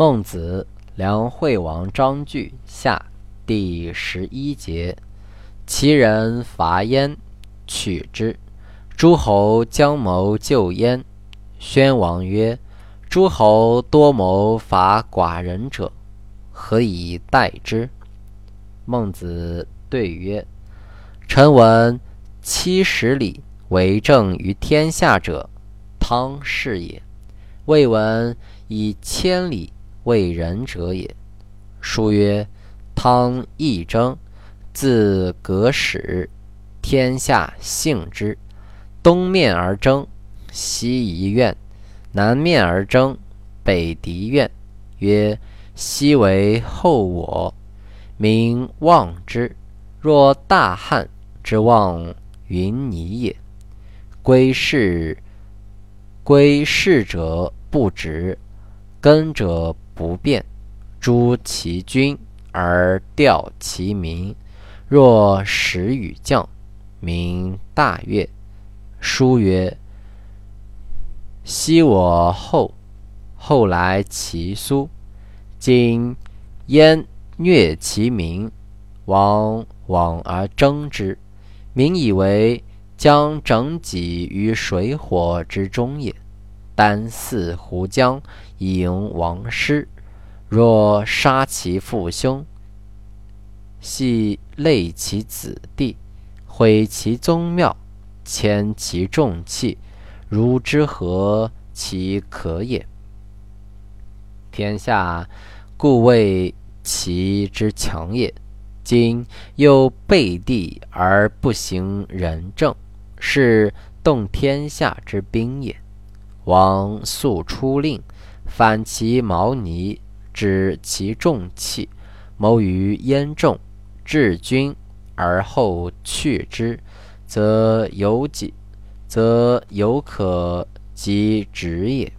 孟子《梁惠王章句下》第十一节：其人伐燕，取之。诸侯将谋救燕。宣王曰：“诸侯多谋伐寡人者，何以待之？”孟子对曰：“臣闻七十里为政于天下者，汤是也；未闻以千里。”为人者也。书曰：“汤义征，自革始，天下幸之。东面而争，西夷怨；南面而争，北狄怨。曰：西为后我，民望之。若大汉之望云霓也。归世，归世者不止，根者。”不变，诛其君而调其民。若使与将，民大悦。书曰：“昔我后，后来其苏。今焉虐其民，王往而争之。民以为将整己于水火之中也。”丹似胡将以迎王师，若杀其父兄，系累其子弟，毁其宗庙，迁其重器，如之何其可也？天下故谓其之强也。今又背地而不行仁政，是动天下之兵也。王素出令，反其毛尼，止其重器，谋于燕众，治君而后去之，则有己，则有可及止也。